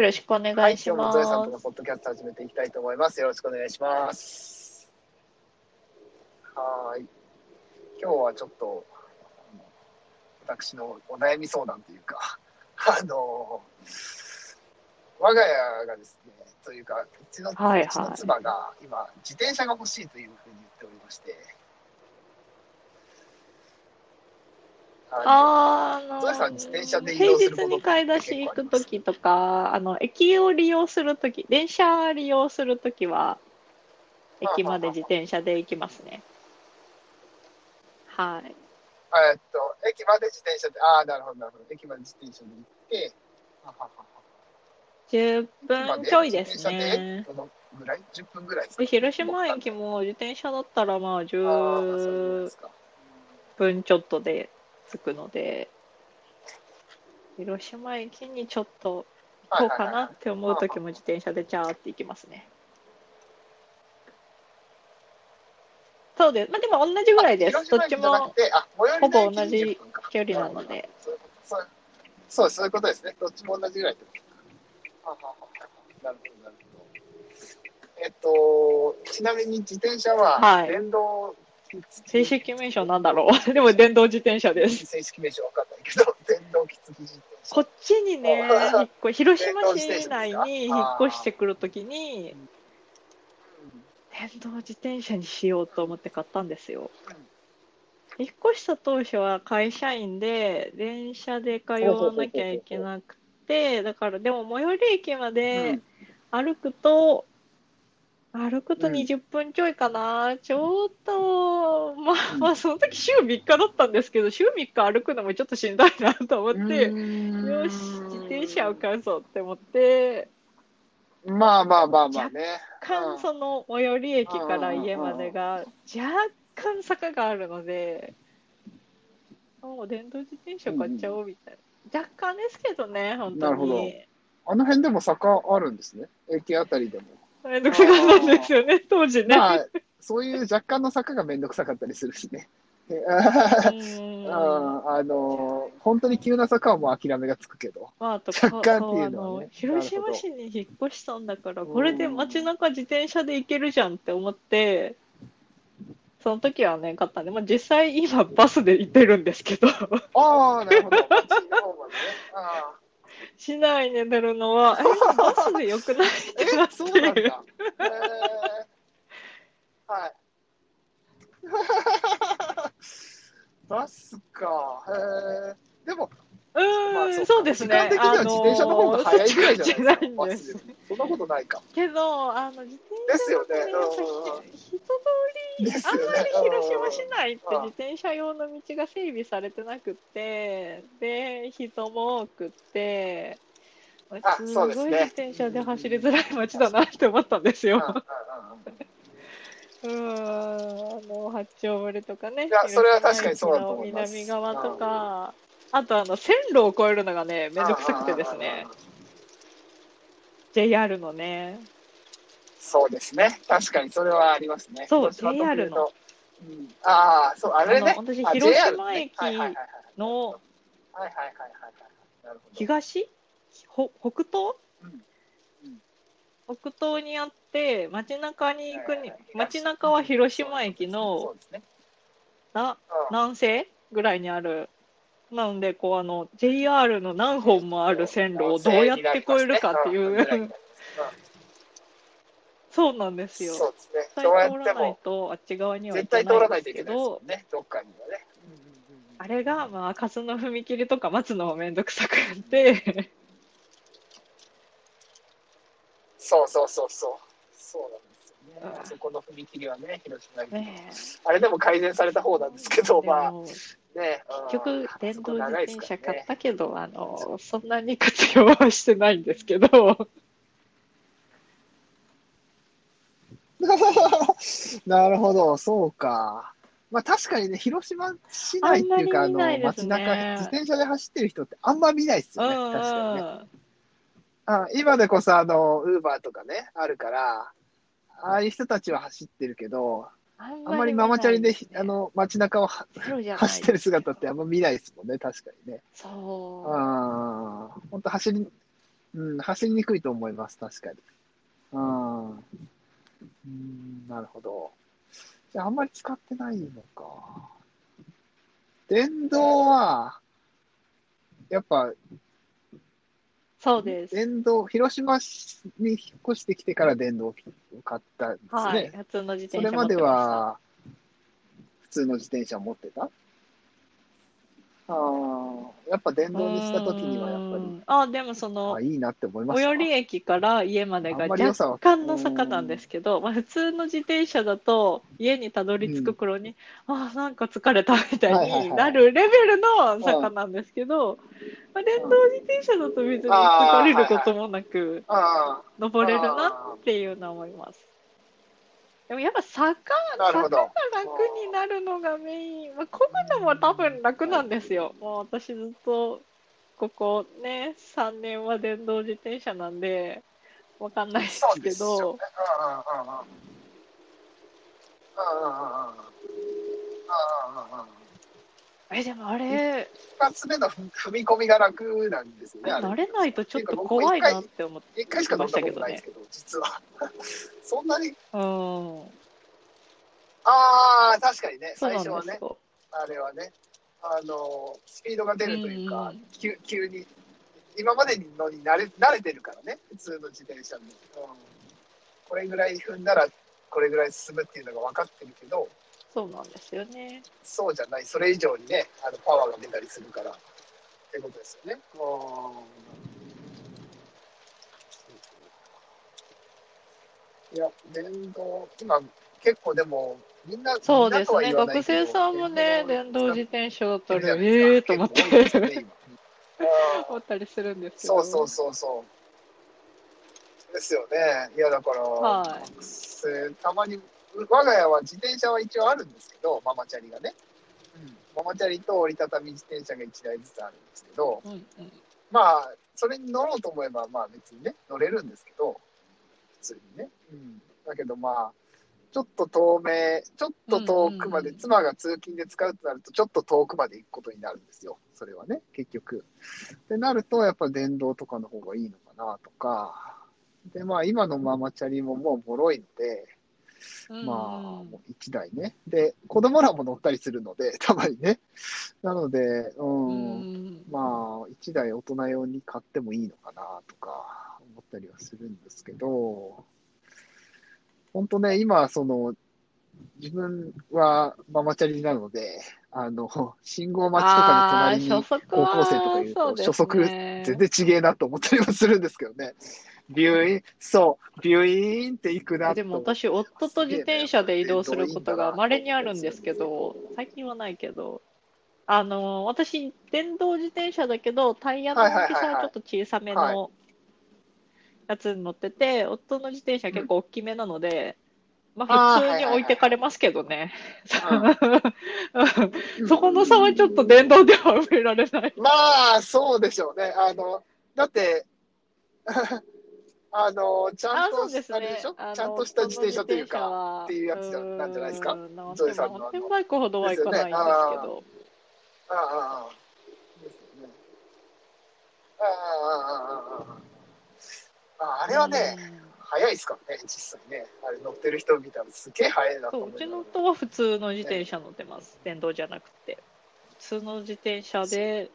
よろしくお願はい、いし今日もゾエさんとます。のポッドキャスト始めていきたいと思います。よろしくお願いします。はーい。今日はちょっと、私のお悩み相談というか、あの、我が家がですね、というか、うちの妻が今、自転車が欲しいというふうに言っておりまして、ああのゾエさん自転車で移動する平日に買い出し行くときとか、あの、駅を利用するとき、電車利用するときは、駅まで自転車で行きますね。はい。のえっと、駅まで自転車で、ああ、なるほど、なるほど。駅まで自転車で行って、はははは10分ちょいですね。どのぐらい ?10 分ぐらいで広島駅も自転車だったらまああーまあそういうこと10ですか分ちょっとで着くので、広島駅にちょっと行こうかなって思うときも自転車でチャーって行きますね。そうです。まあでも同じぐらいです。どっちもほぼ同じ10分か距離なので。そうそういうことですね。どっちも同じぐらいははははなるほど、なるほど。えっと、ちなみに自転車ははい電動、正式名称なんだろう。でも電動自転車です。正式名称わかんないけど、電動き自転車。こっちにね、あ引っ越広島市内に引っ越してくるときに、電動自転車にしようと思って買ったんですよ。引っ越した当初は会社員で電車で通わなきゃいけなくて、だからでも最寄り駅まで歩くと、歩くとうん20分ちょいかな、ちょっと、まあまあその時週3日だったんですけど、週3日歩くのもちょっとしんどいなと思って、よし、自転車を買うぞって思って、まあまあまあまあね。若干その最寄り駅から家までが若干坂があるので、もう電動自転車買っちゃおうみたいな。若干ですけどね、本当なるほどに。あの辺でも坂あるんですね。駅あたりでも。めんどくさかったんですよね、当時ね。まあ、そういう若干の坂がめんどくさかったりするしね。ああの、本当に急な坂はもう諦めがつくけど。まあ、あと若干っていうのはね広島市に引っ越したんだから、うんこれで街中自転車で行けるじゃんって思って、その時はね、買ったんで、まあ、実際今バスで行ってるんですけど、ああ、なるほど。あ市内に出るのは、え、バスでよくないってーえ、なっうなんだ。へーはい。バスか。へえ。でも、うまあーん、そうですね。時間的には自転車の方が早いぐらいじゃないですか。あのーバスよりそんなことないか。けど、あの、自転車のねうん人通り、ねあんまり広島市内ってうん自転車用の道が整備されてなくって、で、人も多くって、あすごい自転車で走りづらい街だなって思ったんですうんうんよ。うんあの、八丁堀とかね。いやそれは確かにそうだと思います南側とか、あとあの、線路を越えるのがね、めんどくさくてですね、JR のね、そうですね。確かにそれはありますね。そう JR の。うんああ、そう、あれね。私あ広島駅のはいはいはいはいはい。なるほど。東？ほ北東？うん北東にあって、街中に行くに街中は広島駅そのね。なうん南西ぐらいにある。なので、こう、あの、JR の何本もある線路をどうやって越えるかっていうんう、そうなんですよ。そうですね。通らないとあっち側には行絶対通らけないですもどん、ね。どっかにはね。あれが、まあ、数の踏切とか待つのもめんどくさくて、そうそうそうそう。そうなんあそこの踏切はね、広島駅。ねあれでも改善された方なんですけど、でまあもね。結局うん、電動自転車買っ。あたけど、あの、そんなに活用はしてないんですけど、なるほど、そうか。まあ確かにね、広島市内っていうか、あの、あんまり見ないです街ね中、自転車で走ってる人ってあんま見ないですうんよね、確かにね。あ今でこそ、あの、ウーバーとかね、あるから、ああいう人たちは走ってるけど、あんまりママチャリで、あ、の、街中を走ってる姿ってあんま見ないですもんね、確かにね。そう。ああ、本当走り、うん、走りにくいと思います、確かに。うん。うん、なるほど。じゃあ、あんまり使ってないのか。電動は、やっぱ、そうです。電動、広島に引っ越してきてから電動を買ったんですね。はい。普通の自そ転車れまでは、普通の自転車を持ってた？ああ、やっぱ電動にした時にはやっぱり、あ、でもそのあ、いいなって思いま。最寄り駅から家までが若干の坂なんですけど、まあ、普通の自転車だと家にたどり着く頃に、ああなんか疲れたみたいになるレベルの坂なんですけど、まあ、電動自転車だと別に疲れることもなくあ登れるなっていうのは思います。でもやっぱ坂坂が楽になるのがメイン、まあ、こぐのも多分楽なんですよ。もう私ずっとここね3年は電動自転車なんでわかんないあ、ですけどうん。うんうんうんうん。えでもあれ一発目の踏み込みが楽なんですよね。慣れないとちょっと怖いなって思って一回しか乗ったことないですけど、実は。そんなに、うんああ、確かにね、最初はね。あれはね、あの、スピードが出るというか、うんうん急急に、今までのに慣れ慣れてるからね、普通の自転車に、うん。これぐらい踏んだら、これぐらい進むっていうのが分かってるけど、そうなんですよね。そうじゃない、それ以上にね、あのパワーが出たりするから、ってことですよね。いや、電動、今、結構でも、みんな、そうですね。学生さんもね、電動自使転車だったら、ええーと思って、今思ったりするんですけど。そうそうそうそう。ですよね。いや、だから、はいたまに、我が家は自転車は一応あるんですけど、ママチャリがね。うん、ママチャリと折りたたみ自転車が1台ずつあるんですけど、うんうん。まあ、それに乗ろうと思えば、まあ別にね、乗れるんですけど、普通にね。うん。だけどまあ、ちょっと遠目、ちょっと遠くまで、妻が通勤で使うとなると、ちょっと遠くまで行くことになるんですよ。それはね、結局。ってなると、やっぱ電動とかの方がいいのかなとか。で、まあ今のママチャリももう脆いので、うんまあ、もう1台ね。で、子供らも乗ったりするので、たまにね。なので、うん、うんまあ、1台大人用に買ってもいいのかなとか思ったりはするんですけど、本当ね、今、その、自分はママチャリなので、あの、信号待ちとかに隣に高校生とかいると、初速全然ちげえなと思ったりもするんですけどね。ビューイン、そう、ビューインって行くなと。でも私、夫と自転車で移動することが稀にあるんですけど、最近はないけど、あの、私、電動自転車だけど、タイヤの大きさはちょっと小さめのやつに乗ってて、夫の自転車結構大きめなので、まあ普通に置いてかれますけどね。うん そこの差はちょっと電動では埋められない。まあ、そうでしょうね。あの、だって、あの、ちゃんと、あれでしょ？ちゃんとした自転車というか、かっていうやつじゃなんじゃないですか？ゾエさんのマウンテンバイクほどはいかないんです。ああ、ああ、ああ、ああ、あれはね、うん早いですからね、実際ね。あれ乗ってる人見たらすげえ早いなと思いながらうちの夫は普通の自転車乗ってます。電動じゃなくて。普通の自転車で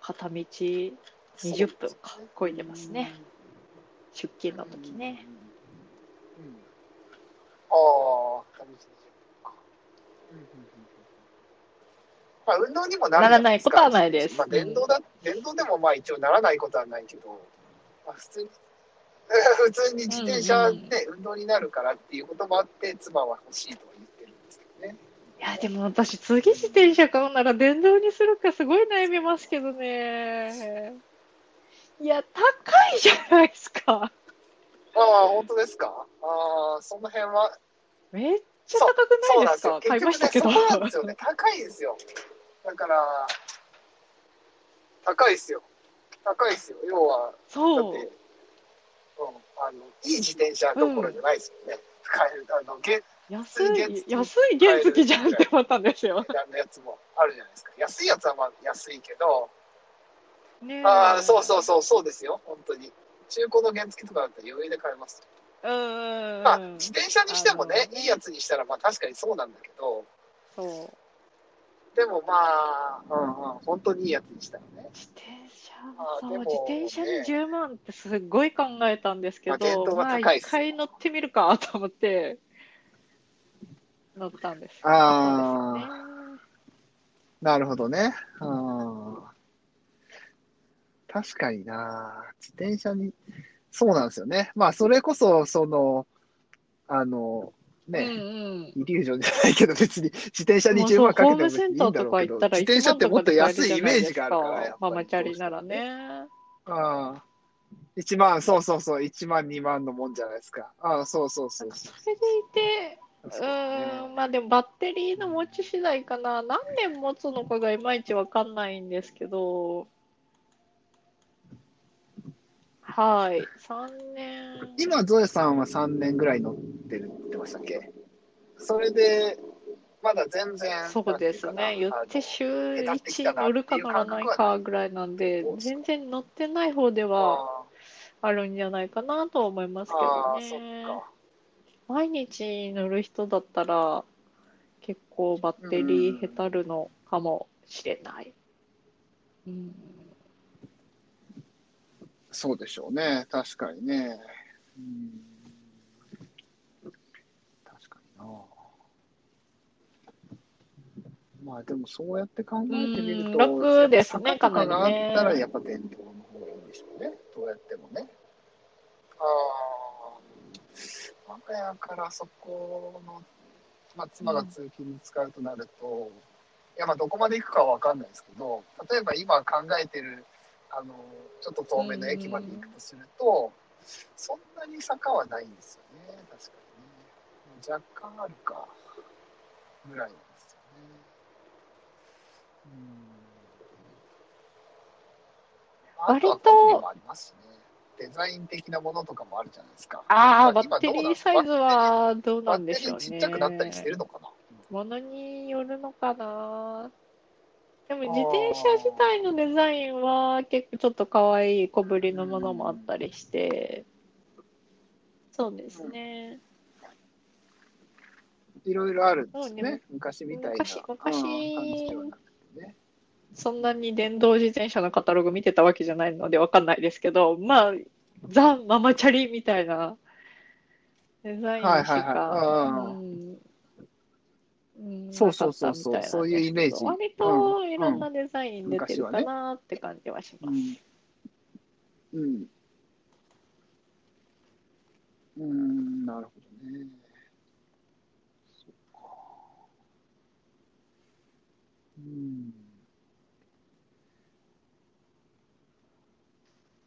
片道20分か、こいでますね。出勤の時ね。うん。うんああ、片道20分か。うんうんまあ、運動にもならないことはないですまあ、電動だ、電動でもまあ一応ならないことはないけど、まあ、普通に、普通に自転車で運動になるからっていうこともあって、妻は欲しいとは言ってるんですけどね。いや、でも私、次自転車買うなら電動にするかすごい悩みますけどね。いや、高いじゃないですか。ああ、本当ですか？ああ、その辺は、めっちゃ高くないですか？買いましたけど。そこなんですよね。高いですよ。だから、高いですよ。高いですよ。要は、だそう。って、うん、あの、いい自転車どころじゃないですよね。買える、あの、現安い、安い原付じゃんって思ったんですよ。値段のやつもあるじゃないですか。安いやつはまあ安いけど、ねえああ、そうそうそう、そうですよ。本当に。中古の原付とかだったら余裕で買えます。うんうんうん。まあ、自転車にしてもねいいやつにしたら、まあ確かにそうなんだけど、そう。でもまあ、うんうん、本当にいいやつにしたらね。自転車そう自転車にね10万ってすっごい考えたんですけど、まあ一回乗ってみるかと思って乗ったんです。あーそうですねなるほどね。うん。確かにな。自転車に、そうなんですよね。まあ、それこそ、その、あの、ね、うんうん。イリュージョンじゃないけど、別に自転車に10まあそう万かけてもいいんだンターとかろうけど、自転車ってもっと安いイメージがあるから、ママチャリなら。ね。ああ。1万、そうそうそう、1万、2万のもんじゃないですか。ああ、そうそうそうそそれでいて、う。うん、まあでもバッテリーの持ち次第かな。何年持つのかがいまいちわかんないんですけど、はい、3年。今、ゾエさんは3年ぐらい乗ってるってましたっけ？それで、まだ全然、そうですね。言って週1乗るか乗らないかぐらいなんで、全然乗ってない方ではああるんじゃないかなとは思いますけどね。か。毎日乗る人だったら、結構バッテリーへたるのかもしれない。うん。そうでしょうね。確かにね。うん、確かにな。まあでもそうやって考えてみると、うん楽ですねかがあかなりねったらやっぱ電動の方がいいんでしょうね。どうやってもね。ああ、我が家からそこの、まあ妻が通勤に使うとなると、いやまあどこまで行くかはわかんないですけど、例えば今考えてる、あの、ちょっと遠めの駅まで行くとすると、そんなに坂はないんですよね。確かにね。若干あるか、ぐらいなんですよね。うん。割とありますしね。デザイン的なものとかもあるじゃないですか。ああ、バ今ッテリーサイズはどうなんでしょうね。バッテリーちっちゃくなったりしてるのかな、ものによるのかな。でも自転車自体のデザインは結構ちょっと可愛い小ぶりのものもあったりして、そうですね。いろいろあるんですねそうね。昔みたいな。昔昔うん感じではなくてね。そんなに電動自転車のカタログ見てたわけじゃないのでわかんないですけど、まあ、ザ・ママチャリみたいなデザインしはいはいかは、うんうんそうそうそうそうそういうイメージ割といろんなデザイン出てるかなって感じはします。うん。うん。うん、なるほどね。そっか。うん。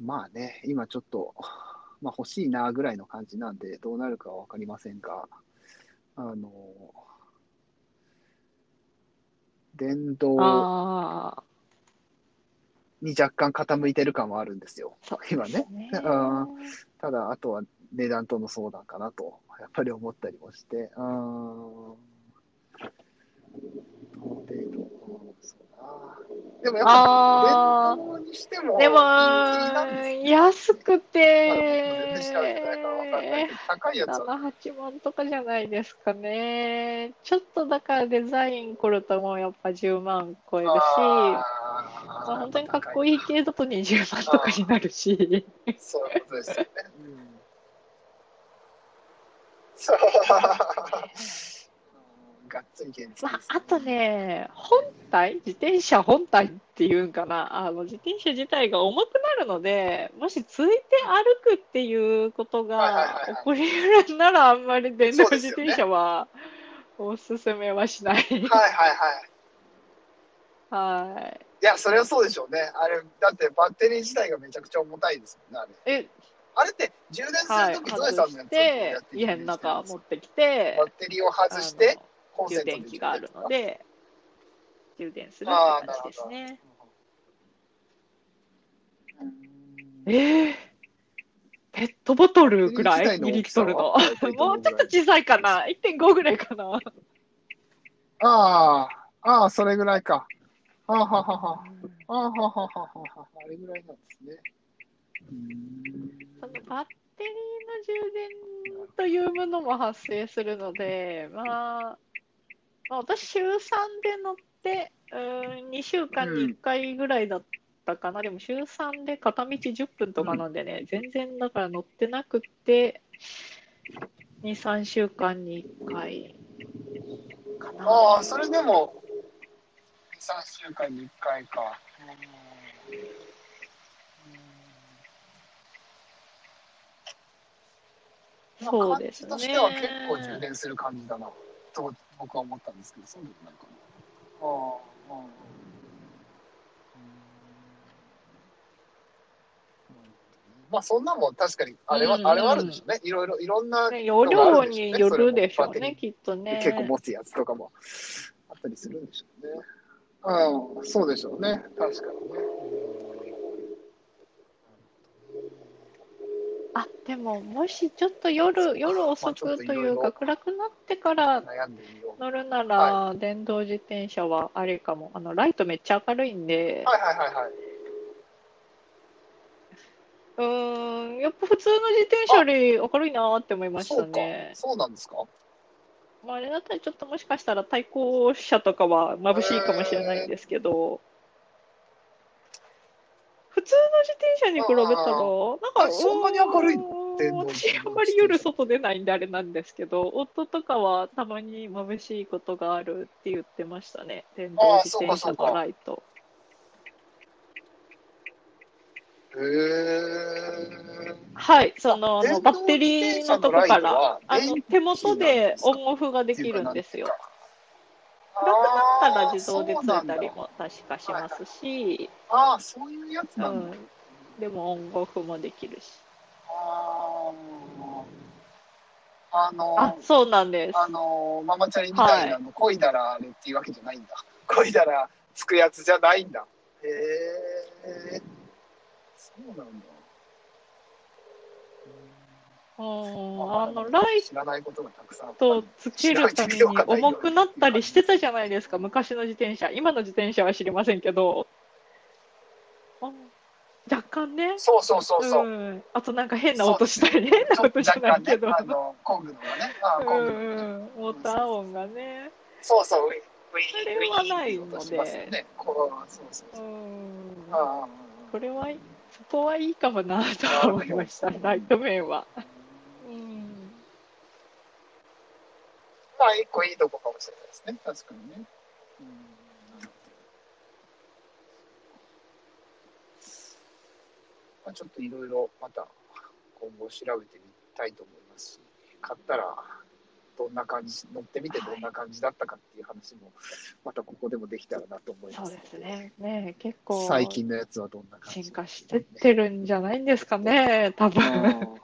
まあね、今ちょっと、まあ欲しいなぐらいの感じなんで、どうなるかはわかりませんが、あの、電動ああ、に若干傾いてる感はあるんですよ。そう今ね。あただ、あとは値段との相談かなと、やっぱり思ったりもして、うーん。どの程度、うんそうな。でもやっぱ、にしても、でも、安くて全然調べてないからわかんないけど、高いやつは、7、8万とかじゃないですかね。ちょっとだからデザイン来るともうやっぱ10万超えるし、まあ、本当にかっこいい系だと20万とかになるし。そういうことですよね。うん、そう。がっつり現実です、まあ、あとね、本体、自転車本体っていうんかな、あの自転車自体が重くなるので、もしついて歩くっていうことが起こりうるなら、あんまり電動自転車はおすすめはしない。はいはいはい。はい。いや、それはそうでしょうね。あれ、だってバッテリー自体がめちゃくちゃ重たいですもんね、あれ。え、あれって充電すはい、るとき、ゾエさんのやつをやって、家の中持ってきてバ、ッテリーを外して、充電器があるので、充電するああ、って感。じですね。うんえー、ペットボトルぐらい ?2 リットルの？もうちょっと小さいかな ?1.5 ぐらいかな？ああ、ああ、それぐらいか。はあ、はあはあはあ、はあはあはあはあはあ、あれぐらいなんですね。そのバッテリーの充電というものも発生するので、まあ、まあ、私、週3で乗って、うーん、2週間に1回ぐらいだったかな、でも週3で片道10分とかなんでね、全然だから乗ってなくって、2、3週間に1回かな。ああ、それでも、2、3週間に1回か。うん。そうですね。まあ感じとしては結構充電する感じだな、と僕は思ったんですけど、そうでもないかな。ああ、うんまあそんなもん確かにあれは、うんあれはあるでしょうね。いろいろいろんなね容量によるでしょうね、きっとね。結構持つやつとかもあったりするんでしょうね。うん、そうでしょうね。確かにね。でも、もしちょっと夜、夜遅くというか、暗くなってから。乗るなら、電動自転車はあれかも。あの、ライトめっちゃ明るいんで、はいはいはいはい。うーん、やっぱ普通の自転車より明るいなーって思いましたね。。そうなんですか？まあ、あれだったらちょっともしかしたら対向車とかは眩しいかもしれないんですけど、普通の自転車に比べたら、なんか、あそんなに明るいの？私、あんまり夜外出ないんであれなんですけど、夫とかはたまに眩しいことがあるって言ってましたね。電動自転車のライト。へえ。はい、その、あの、バッテリーのとこからは、あの、手元でオンオフができるんですよ。暗くなったら自動でついたりも確かしますし、ああ、そういうやつうなんだ。ん、でもオンオフもできるし。ああ。あのあ、そうなんです。あのママチャリみたいなの、漕いだらあれっていうわけじゃないんだ。漕いだらつくやつじゃないんだ。へえ。そうなんだ。うん、あの、ライトつけるために重くなったりしてたじゃないですか、昔の自転車。今の自転車は知りませんけど。うん若干ね。そうそうそうそう。ん。あとなんか変な音したり、変な音じゃ若干ねないけど。、あの、工具のがね、あう工具のんうん、モーター音がね。そうそう、ウィウィそれはないのでね。こうそうそううそう。ん。あこれは、そこはいいかもなとは思いました、ライト面は。うん。まあ、一個いいとこかもしれないですね。確かにね。うんなるほどまあ、ちょっといろいろまた今後調べてみたいと思いますし、買ったらどんな感じ、乗ってみてどんな感じだったかっていう話も、またここでもできたらなと思います。そうですね。ね結構、最近のやつはどんな感じ？進化してってるんじゃないんですかね、多分。うん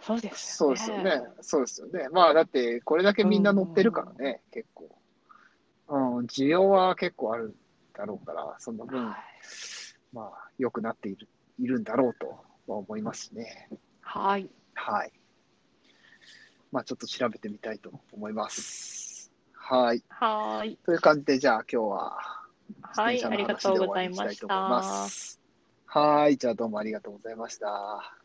そうですそうですよね。そうですよね。まあ、だって、これだけみんな乗ってるからね、結構。うん、需要は結構あるだろうから、その分、はいまあ、良くなっているいるんだろうとは思いますしね。はい。はい。まあ、ちょっと調べてみたいと思います。はい。はい。という感じで、じゃあ今日は、はい。ありがとうございました。す。はい。じゃあどうもありがとうございました。